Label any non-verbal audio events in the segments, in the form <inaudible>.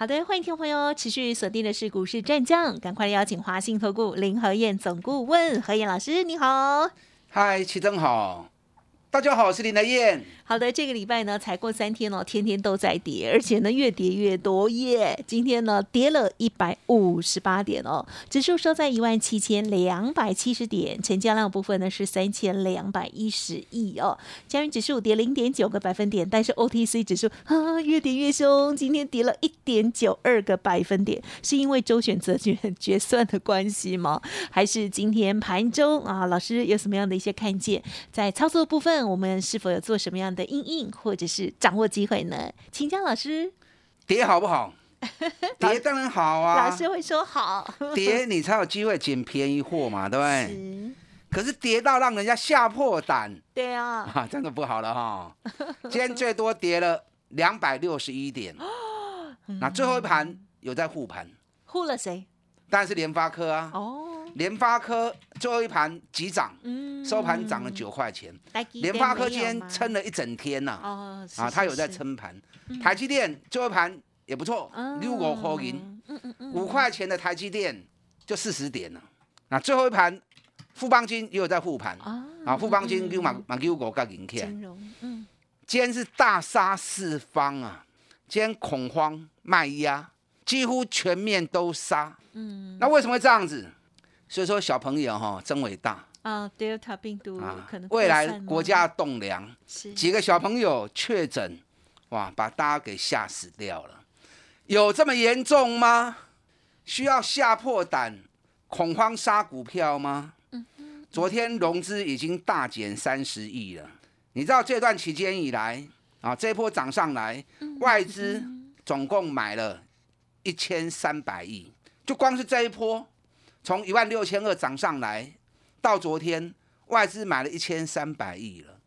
好的，欢迎听众朋友持续锁定的是股市战将，赶快邀请华信投顾林和燕总顾问何燕老师，你好。嗨，齐正好，大家好，我是林和燕。好的，这个礼拜呢才过三天哦，天天都在跌，而且呢越跌越多耶。今天呢跌了一百五十八点哦，指数收在一万七千两百七十点，成交量部分呢是三千两百一十亿哦。加元指数跌零点九个百分点，但是 OTC 指数啊越跌越凶，今天跌了一点九二个百分点，是因为周选择权决算的关系吗？还是今天盘中啊，老师有什么样的一些看见？在操作部分，我们是否有做什么样？的应应或者是掌握机会呢？请教老师，跌好不好？<laughs> 跌当然好啊，老师会说好，跌你才有机会捡便宜货嘛，对不对？<laughs> 可是跌到让人家吓破胆，对啊，<laughs> 啊，真的不好了哈。今天最多跌了两百六十一点，那最后一盘有在护盘，护了谁？当然是联发科啊。哦。联发科最后一盘急涨，收盘涨了九块钱。联发科今天撑了一整天呐，啊，它有在撑盘。台积电最后一盘也不错，六五后银，五块钱的台积电就四十点了。那最后一盘富邦金也有在护盘，啊，富邦金跟马马六五加银天。今天是大杀四方啊，今天恐慌卖压几乎全面都杀。嗯，那为什么会这样子？所以说小朋友哈真伟大啊，Delta 病毒可能未来国家栋梁，几个小朋友确诊，哇，把大家给吓死掉了。有这么严重吗？需要吓破胆、恐慌杀股票吗？昨天融资已经大减三十亿了。你知道这段期间以来啊，这波涨上来，外资总共买了一千三百亿，就光是这一波。从一万六千二涨上来，到昨天外资买了一千三百亿了，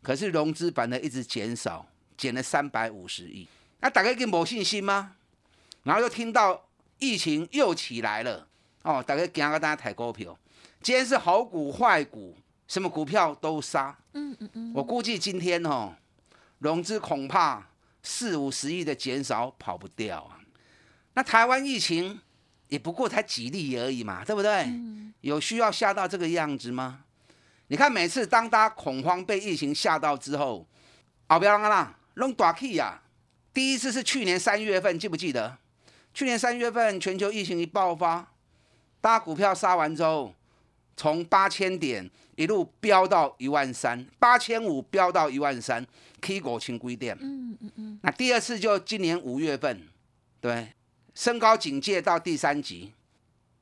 可是融资反而一直减少，减了三百五十亿。那大家给没信心吗？然后又听到疫情又起来了，哦，大家惊个大家抬股票。今天是好股坏股，什么股票都杀。嗯嗯嗯。我估计今天哦，融资恐怕四五十亿的减少跑不掉啊。那台湾疫情？也不过才几例而已嘛，对不对？有需要吓到这个样子吗？你看每次当大家恐慌被疫情吓到之后，啊不要让啦，弄大 K 呀！第一次是去年三月份，记不记得？去年三月份全球疫情一爆发，大家股票杀完之后，从八千点一路飙到一万三，八千五飙到一万三，K 股轻规点。嗯嗯嗯。那第二次就今年五月份，对。升高警戒到第三级，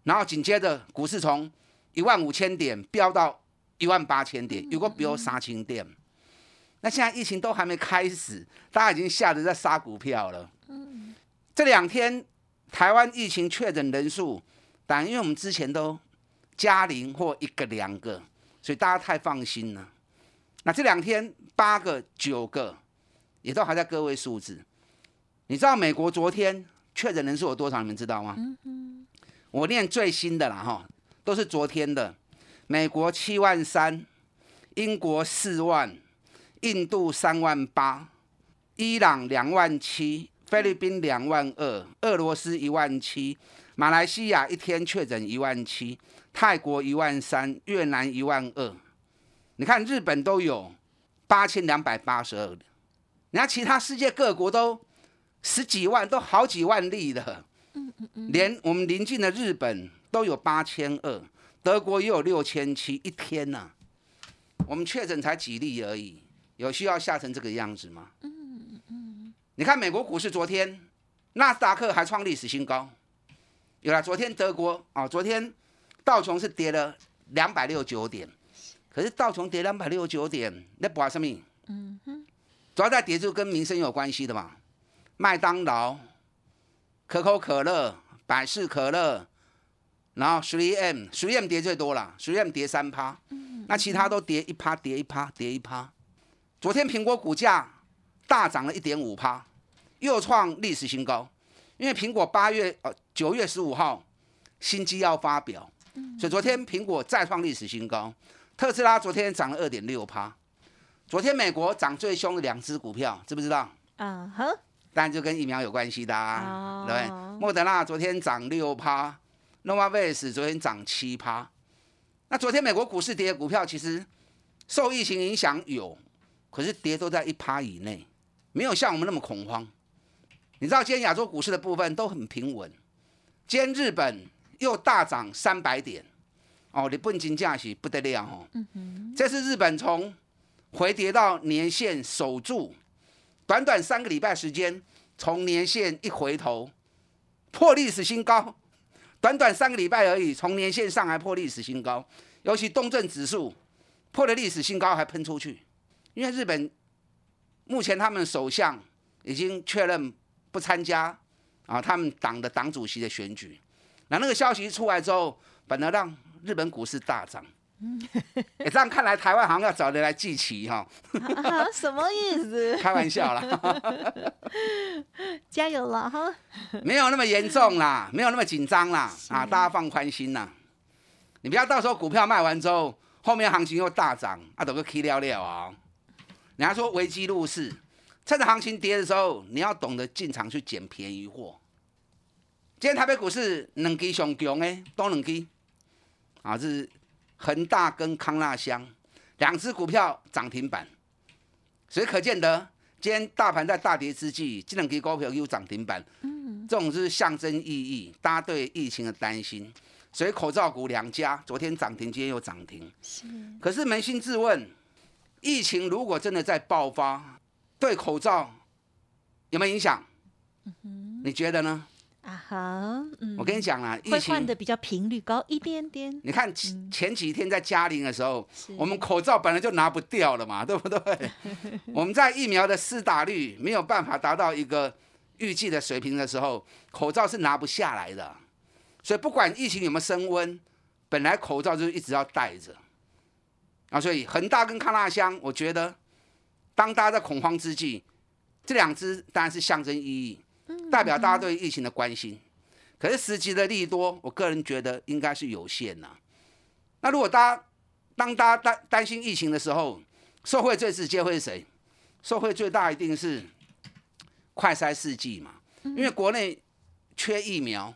然后紧接着股市从一万五千点飙到一万八千点，有个比如杀青点。那现在疫情都还没开始，大家已经吓得在杀股票了。这两天台湾疫情确诊人数，但因为我们之前都加零或一个两个，所以大家太放心了。那这两天八个九个，也都还在个位数字。你知道美国昨天？确诊人数有多少？你们知道吗？我念最新的啦，哈，都是昨天的。美国七万三，英国四万，印度三万八，伊朗两万七，菲律宾两万二，俄罗斯一万七，马来西亚一天确诊一万七，泰国一万三，越南一万二。你看日本都有八千两百八十二你看其他世界各国都。十几万都好几万例的，连我们邻近的日本都有八千二，德国也有六千七一天呐。我们确诊才几例而已，有需要吓成这个样子吗？你看美国股市昨天，纳斯达克还创历史新高。有了，昨天德国啊，昨天道琼是跌了两百六十九点，可是道琼跌两百六十九点，那博什么？嗯哼，主要在跌就跟民生有关系的嘛。麦当劳、可口可乐、百事可乐，然后 three M three M 跌最多了，three M 跌三趴，那其他都跌一趴，跌一趴，跌一趴。昨天苹果股价大涨了一点五趴，又创历史新高。因为苹果八月呃九月十五号新机要发表，所以昨天苹果再创历史新高。特斯拉昨天涨了二点六趴。昨天美国涨最凶的两只股票，知不知道？啊哈。当然就跟疫苗有关系的，啊，对莫德纳昨天涨六趴，Novavax 昨天涨七趴。那昨天美国股市跌的股票，其实受疫情影响有，可是跌都在一趴以内，没有像我们那么恐慌。你知道今天亚洲股市的部分都很平稳，今天日本又大涨三百点，哦，你本金价是不得了哦。嗯这是日本从回跌到年线守住。短短三个礼拜时间，从年线一回头破历史新高，短短三个礼拜而已，从年线上还破历史新高，尤其东证指数破了历史新高还喷出去，因为日本目前他们首相已经确认不参加啊他们党的党主席的选举，那那个消息出来之后，本来让日本股市大涨。<laughs> 这样看来，台湾好像要找人来祭旗哈。<laughs> 什么意思？<laughs> 开玩笑啦，加油了哈。没有那么严重啦，没有那么紧张啦啊！大家放宽心啦。你不要到时候股票卖完之后，后面行情又大涨，啊，都个 K 了了啊。人家说危机入市，趁着行情跌的时候，你要懂得进场去捡便宜货。今天台北股市两基上强诶，多两基啊，是。恒大跟康纳香两只股票涨停板，所以可见得？今天大盘在大跌之际，这两只股票又涨停板，嗯，这种是象征意义，大家对疫情的担心，所以口罩股两家昨天涨停，今天又涨停，是。可是扪心自问，疫情如果真的在爆发，对口罩有没有影响？你觉得呢？啊哈，我跟你讲啊，会换的比较频率高一点点。你看前几天在嘉陵的时候，我们口罩本来就拿不掉了嘛，<laughs> 对不对？<laughs> 我们在疫苗的施打率没有办法达到一个预计的水平的时候，口罩是拿不下来的。所以不管疫情有没有升温，本来口罩就一直要戴着。啊，所以恒大跟康纳香，我觉得当大家在恐慌之际，这两只当然是象征意义。代表大家对疫情的关心，可是实际的利多，我个人觉得应该是有限呐。那如果大家当大家担担心疫情的时候，受惠最直接会是谁？受惠最大一定是快筛试剂嘛，因为国内缺疫苗，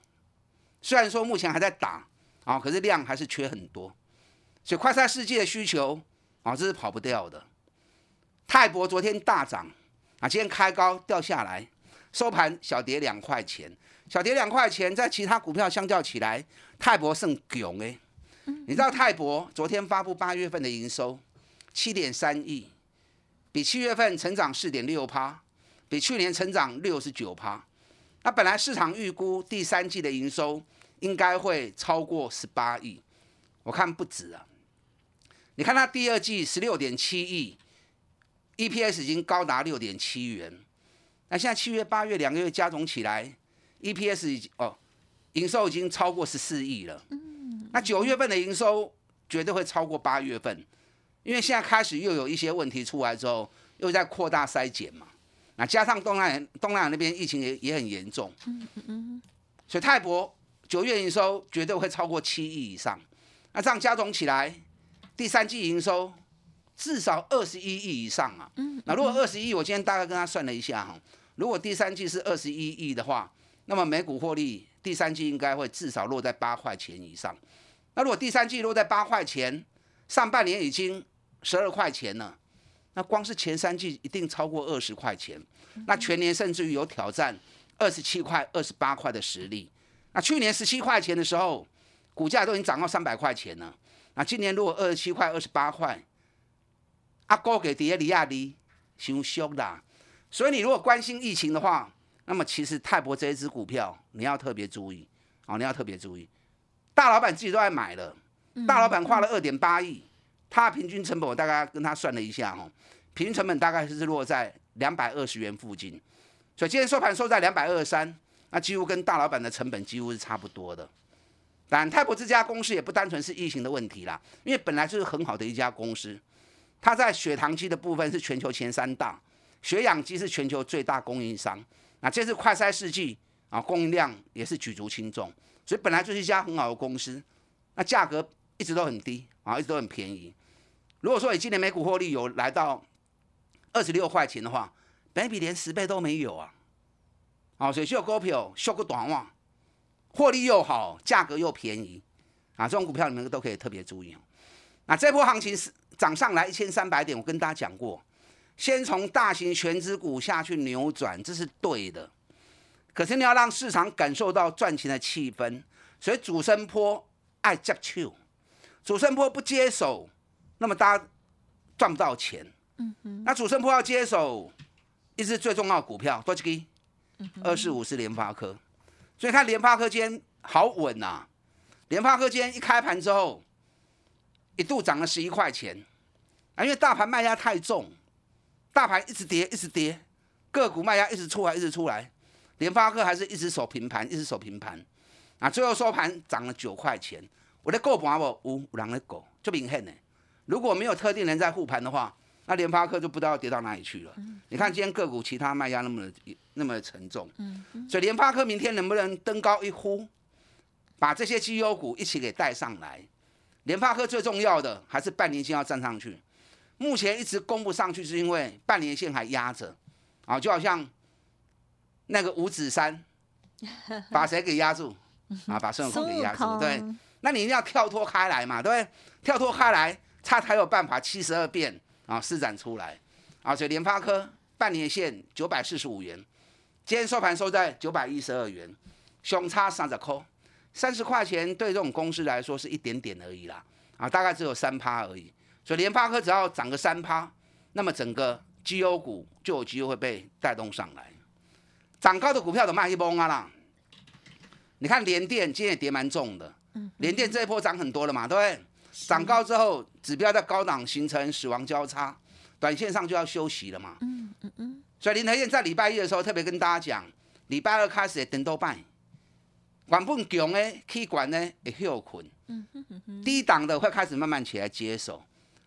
虽然说目前还在打啊，可是量还是缺很多，所以快筛试剂的需求啊，这是跑不掉的。泰博昨天大涨啊，今天开高掉下来。收盘小跌两块钱，小跌两块钱，在其他股票相较起来，泰博胜囧哎。你知道泰博昨天发布八月份的营收七点三亿，比七月份成长四点六趴，比去年成长六十九趴。那本来市场预估第三季的营收应该会超过十八亿，我看不止啊。你看它第二季十六点七亿，EPS 已经高达六点七元。那现在七月、八月两个月加总起来，EPS 已经哦，营收已经超过十四亿了。嗯，那九月份的营收绝对会超过八月份，因为现在开始又有一些问题出来之后，又在扩大筛检嘛。那加上东南东南亚那边疫情也也很严重。嗯嗯嗯。所以泰博九月营收绝对会超过七亿以上。那这样加总起来，第三季营收至少二十一亿以上啊。嗯。那如果二十一，我今天大概跟他算了一下哈。如果第三季是二十一亿的话，那么每股获利第三季应该会至少落在八块钱以上。那如果第三季落在八块钱，上半年已经十二块钱了，那光是前三季一定超过二十块钱。那全年甚至于有挑战二十七块、二十八块的实力。那去年十七块钱的时候，股价都已经涨到三百块钱了。那今年如果二十七块、二十八块，阿哥给迪利亚利，伤凶啦。所以你如果关心疫情的话，那么其实泰博这一只股票你要特别注意，哦，你要特别注意。大老板自己都在买了，大老板花了二点八亿，他平均成本我大概跟他算了一下，哦，平均成本大概是落在两百二十元附近。所以今天收盘收在两百二十三，那几乎跟大老板的成本几乎是差不多的。但泰博这家公司也不单纯是疫情的问题啦，因为本来就是很好的一家公司，它在血糖机的部分是全球前三大，血氧机是全球最大供应商。那这次快筛试剂啊，供应量也是举足轻重，所以本来就是一家很好的公司，那价格一直都很低啊，一直都很便宜。如果说你今年每股获利有来到二十六块钱的话，本比连十倍都没有啊，啊，所以秀股票秀个短袜。获利又好，价格又便宜，啊，这种股票你们都可以特别注意哦。那这波行情是涨上来一千三百点，我跟大家讲过，先从大型全资股下去扭转，这是对的。可是你要让市场感受到赚钱的气氛，所以主升坡爱接球，主升坡不接手，那么大家赚不到钱。嗯嗯。那主升坡要接手，一只最重要的股票多几个？二四五是联发科。所以看联发科今天好稳呐，联发科今天一开盘之后，一度涨了十一块钱，啊，因为大盘卖压太重，大盘一直跌一直跌，个股卖压一直出来一直出来，联发科还是一直守平盘一直守平盘，啊，最后收盘涨了九块钱，我的够盘不？有有人在狗，就明显呢，如果没有特定人在护盘的话。那联发科就不知道跌到哪里去了。你看今天个股其他卖压那么那么沉重，所以联发科明天能不能登高一呼，把这些绩优股一起给带上来？联发科最重要的还是半年线要站上去。目前一直攻不上去，是因为半年线还压着啊，就好像那个五指山 <laughs> 把谁给压住啊？把孙悟空给压住，对？那你一定要跳脱开来嘛，对不对？跳脱开来，他才有办法七十二变。啊，施展出来，啊，所以联发科半年线九百四十五元，今天收盘收在九百一十二元，熊差三十块，三十块钱对这种公司来说是一点点而已啦，啊，大概只有三趴而已，所以联发科只要涨个三趴，那么整个绩优股就有机会被带动上来，涨高的股票都卖一崩啊啦，你看联电今天也跌蛮重的，联电这一波涨很多了嘛，对不对？涨高之后，指标在高档形成死亡交叉，短线上就要休息了嘛。嗯嗯嗯。所以林台燕在礼拜一的时候特别跟大家讲，礼拜二开始等多半，管不强的气管呢会休困。嗯低档的会开始慢慢起来接手，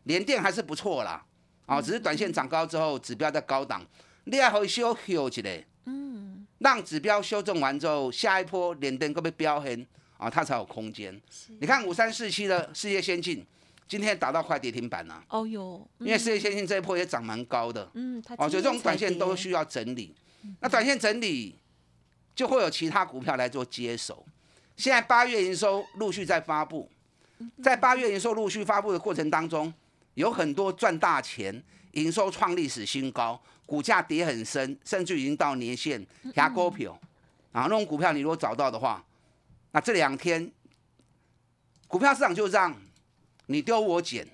连电还是不错啦。哦，只是短线涨高之后，指标在高档，你还可以休休一下。嗯。让指标修正完之后，下一波连电可被飙黑。啊，它才有空间。你看五三四七的世界先进，今天打到快跌停板了。哦哟，因为世界先进这一波也涨蛮高的。嗯，哦，所以这种短线都需要整理。那短线整理就会有其他股票来做接手。现在八月营收陆续在发布，在八月营收陆续发布的过程当中，有很多赚大钱、营收创历史新高、股价跌很深，甚至已经到年线压股票。啊，那种股票你如果找到的话。那这两天股票市场就是这样，你丢我捡，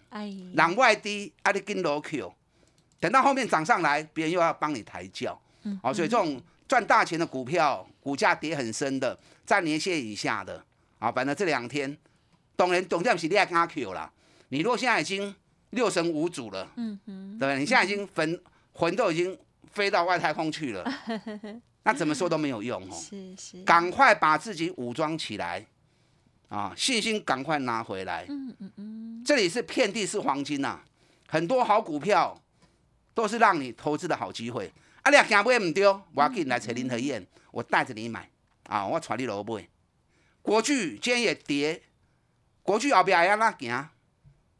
两外低，阿里跟罗 Q，等到后面涨上来，别人又要帮你抬轿，哦，所以这种赚大钱的股票，股价跌很深的，在年线以下的，啊，反正这两天，懂人懂掉不起，你也跟阿 Q 了。你如果现在已经六神无主了，嗯嗯，对不对？你现在已经魂魂都已经飞到外太空去了。<laughs> 那怎么说都没有用哦，是是，赶快把自己武装起来，啊，信心赶快拿回来。嗯嗯嗯，这里是遍地是黄金呐，很多好股票都是让你投资的好机会。啊，你行买唔丢，我给你来找林和燕，我带着你买，啊，我带你落买。国巨今天也跌，国巨后边还要哪行？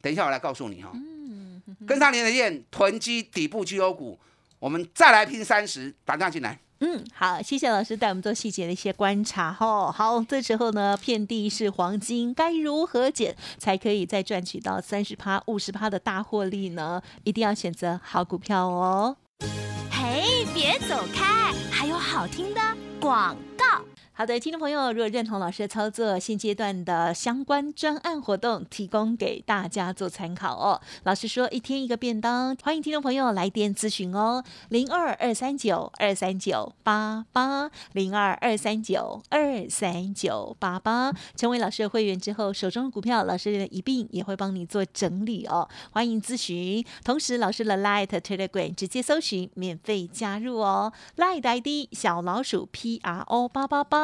等一下我来告诉你哈。嗯，跟上林和燕囤积底部绩优股，我们再来拼三十，打电话进来。嗯，好，谢谢老师带我们做细节的一些观察哈。好，这时候呢，遍地是黄金，该如何捡才可以再赚取到三十趴、五十趴的大获利呢？一定要选择好股票哦。嘿，别走开，还有好听的广告。好的，听众朋友，如果认同老师的操作，现阶段的相关专案活动提供给大家做参考哦。老师说一天一个便当，欢迎听众朋友来电咨询哦，零二二三九二三九八八零二二三九二三九八八。成为老师的会员之后，手中的股票老师一并也会帮你做整理哦。欢迎咨询，同时老师的 Light Telegram 直接搜寻免费加入哦，Light ID 小老鼠 P R O 八八八。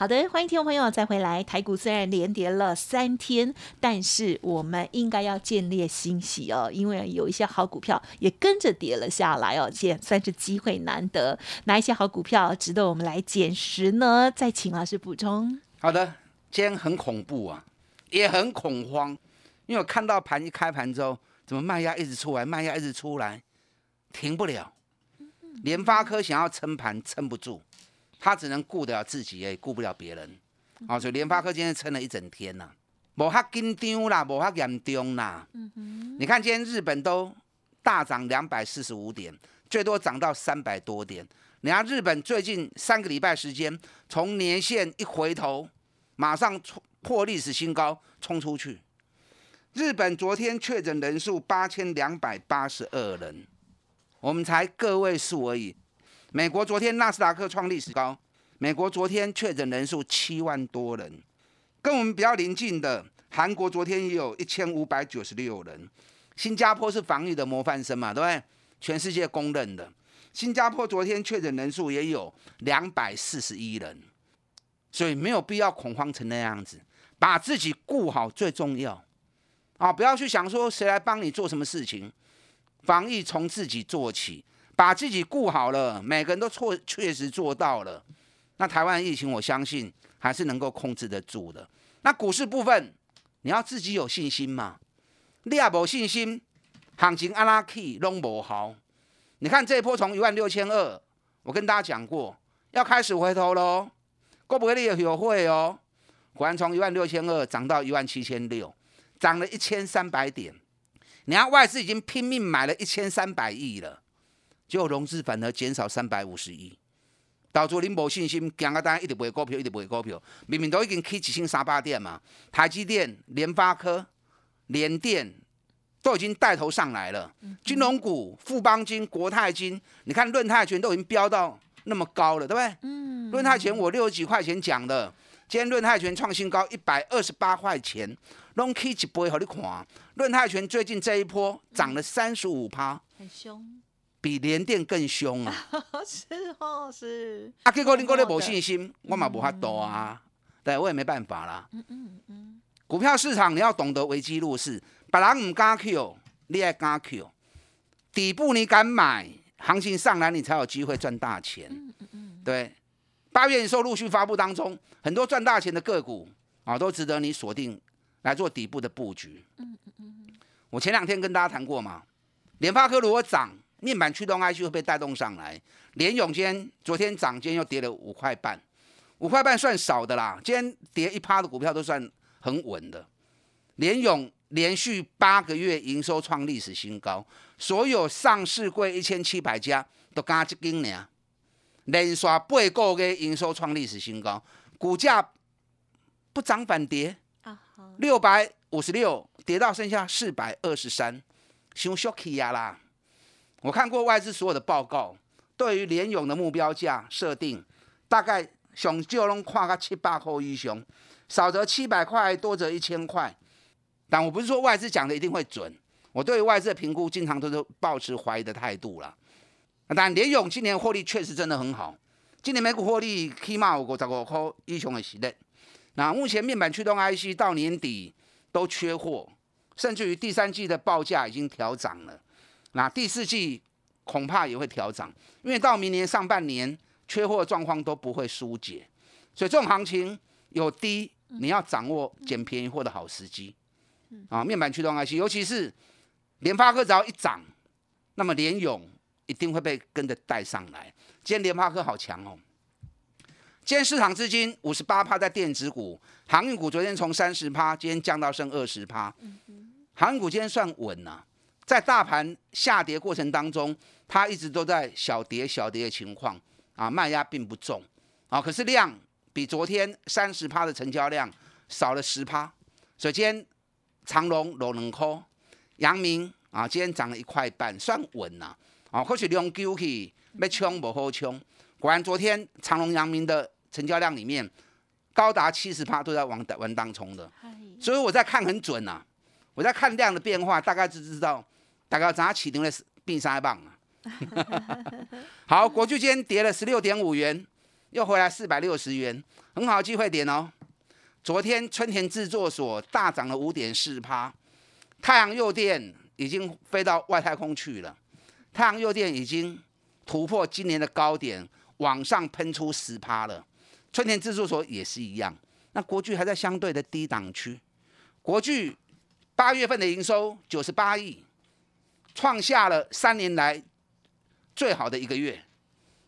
好的，欢迎听众朋友再回来。台股虽然连跌了三天，但是我们应该要建立欣喜哦，因为有一些好股票也跟着跌了下来哦，也算是机会难得。哪一些好股票值得我们来捡拾呢？再请老师补充。好的，今天很恐怖啊，也很恐慌，因为我看到盘一开盘之后，怎么卖压一直出来，卖压一直出来，停不了。联发科想要撑盘，撑不住。他只能顾得了自己，也顾不了别人，啊，所以联发科今天撑了一整天呐，无哈紧张啦，无哈严重啦。你看今天日本都大涨两百四十五点，最多涨到三百多点。你看日本最近三个礼拜时间，从年线一回头，马上冲破历史新高，冲出去。日本昨天确诊人数八千两百八十二人，我们才个位数而已。美国昨天纳斯达克创历史高，美国昨天确诊人数七万多人，跟我们比较临近的韩国昨天也有一千五百九十六人，新加坡是防疫的模范生嘛，对不对？全世界公认的，新加坡昨天确诊人数也有两百四十一人，所以没有必要恐慌成那样子，把自己顾好最重要啊！不要去想说谁来帮你做什么事情，防疫从自己做起。把自己顾好了，每个人都错确实做到了。那台湾疫情，我相信还是能够控制得住的。那股市部分，你要自己有信心嘛？你也无信心，行情阿拉 key 拢无好。你看这一波从一万六千二，我跟大家讲过，要开始回头喽。过不会你有会哦。果然从一万六千二涨到一万七千六，涨了一千三百点。你看外资已经拼命买了一千三百亿了。结果融资反而减少三百五十亿，导致您无信心，讲个单一直买股票，一直买股票，明明都已经起一千三百点嘛，台积电、联发科、联电都已经带头上来了，金融股、富邦金、国泰金，你看润泰全都已经飙到那么高了，对不对？嗯。润泰全我六十几块钱讲的，今天润泰全创新高一百二十八块钱，拢起一倍，好你看，润泰全最近这一波涨了三十五趴，很凶。比联电更凶啊！<laughs> 是哦，是。啊，结果你讲你无信心，我嘛无法度啊。对，我也没办法啦。嗯嗯嗯。股票市场你要懂得危机入市，别人唔敢 Q，你爱敢 Q。底部你敢买，行情上来你才有机会赚大钱。嗯嗯嗯。对，八月营收陆续发布当中，很多赚大钱的个股啊，都值得你锁定来做底部的布局。嗯嗯嗯。我前两天跟大家谈过嘛，联发科如果涨。面板驱动 IC 会被带动上来，联永今天昨天涨，今天又跌了五块半，五块半算少的啦。今天跌一趴的股票都算很稳的。联永连续八个月营收创历史新高，所有上市柜一千七百家都加一斤呢，连续八个月营收创历史新高，股价不涨反跌，六百五十六跌到剩下四百二十三，伤 shocky 呀啦。我看过外资所有的报告，对于联勇的目标价设定，大概上就能跨个七八块以上，少则七百块，多则一千块。但我不是说外资讲的一定会准，我对外资的评估经常都是保持怀疑的态度啦。但联勇今年获利确实真的很好，今年每股获利起码有五十五块以上的实力。那目前面板驱动 IC 到年底都缺货，甚至于第三季的报价已经调涨了。那第四季恐怕也会调涨，因为到明年上半年缺货状况都不会疏解，所以这种行情有低，你要掌握捡便宜货的好时机。啊，面板驱动 IC，尤其是联发科只要一涨，那么联勇一定会被跟着带上来。今天联发科好强哦。今天市场资金五十八趴在电子股，航运股昨天从三十趴，今天降到剩二十趴。航运股今天算稳呐，在大盘下跌过程当中，它一直都在小跌小跌的情况啊，卖压并不重啊。可是量比昨天三十趴的成交量少了十趴，所以今天长隆落两块，阳明啊今天涨了一块半，算稳呐啊。或许量丢去要冲不好冲，果然昨天长隆、阳明的。成交量里面高达七十趴都在往往当冲的，所以我在看很准呐。我在看量的变化，大概就知道大概怎样起定的变三棒啊。<laughs> 好，国巨今天跌了十六点五元，又回来四百六十元，很好的机会点哦。昨天春田制作所大涨了五点四趴，太阳诱电已经飞到外太空去了，太阳诱电已经突破今年的高点，往上喷出十趴了。春田制作所也是一样，那国巨还在相对的低档区。国巨八月份的营收九十八亿，创下了三年来最好的一个月。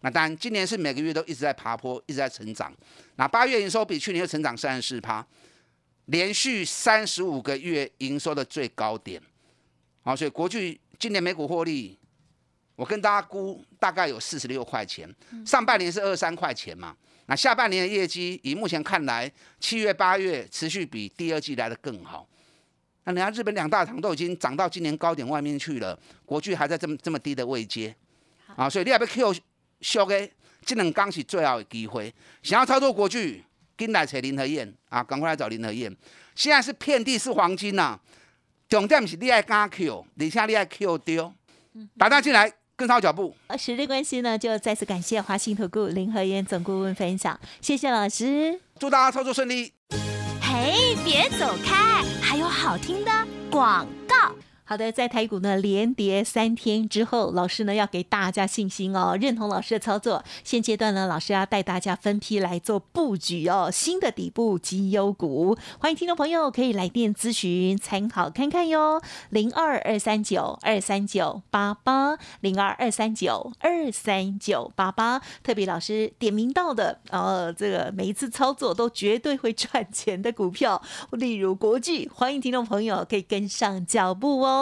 那当然，今年是每个月都一直在爬坡，一直在成长。那八月营收比去年又成长三十四趴，连续三十五个月营收的最高点。好，所以国巨今年每股获利，我跟大家估大概有四十六块钱，上半年是二三块钱嘛。那下半年的业绩，以目前看来，七月、八月持续比第二季来的更好。那人家日本两大厂都已经涨到今年高点外面去了，国巨还在这么这么低的位阶，啊，所以你要不 Q 小的，这两刚是最好的机会。想要操作国巨，跟来找林和燕啊，赶快来找林和燕。现在是遍地是黄金呐，重点是你爱敢 Q，而且你爱 Q 丢，打单进来。跟上脚步。呃，时间关系呢，就再次感谢华信投顾林和燕总顾问分享，谢谢老师，祝大家操作顺利。哎，别走开，还有好听的广告。好的，在台股呢连跌三天之后，老师呢要给大家信心哦，认同老师的操作。现阶段呢，老师要带大家分批来做布局哦，新的底部绩优股。欢迎听众朋友可以来电咨询参考看看哟，零二二三九二三九八八零二二三九二三九八八。特别老师点名到的，呃，这个每一次操作都绝对会赚钱的股票，例如国际，欢迎听众朋友可以跟上脚步哦。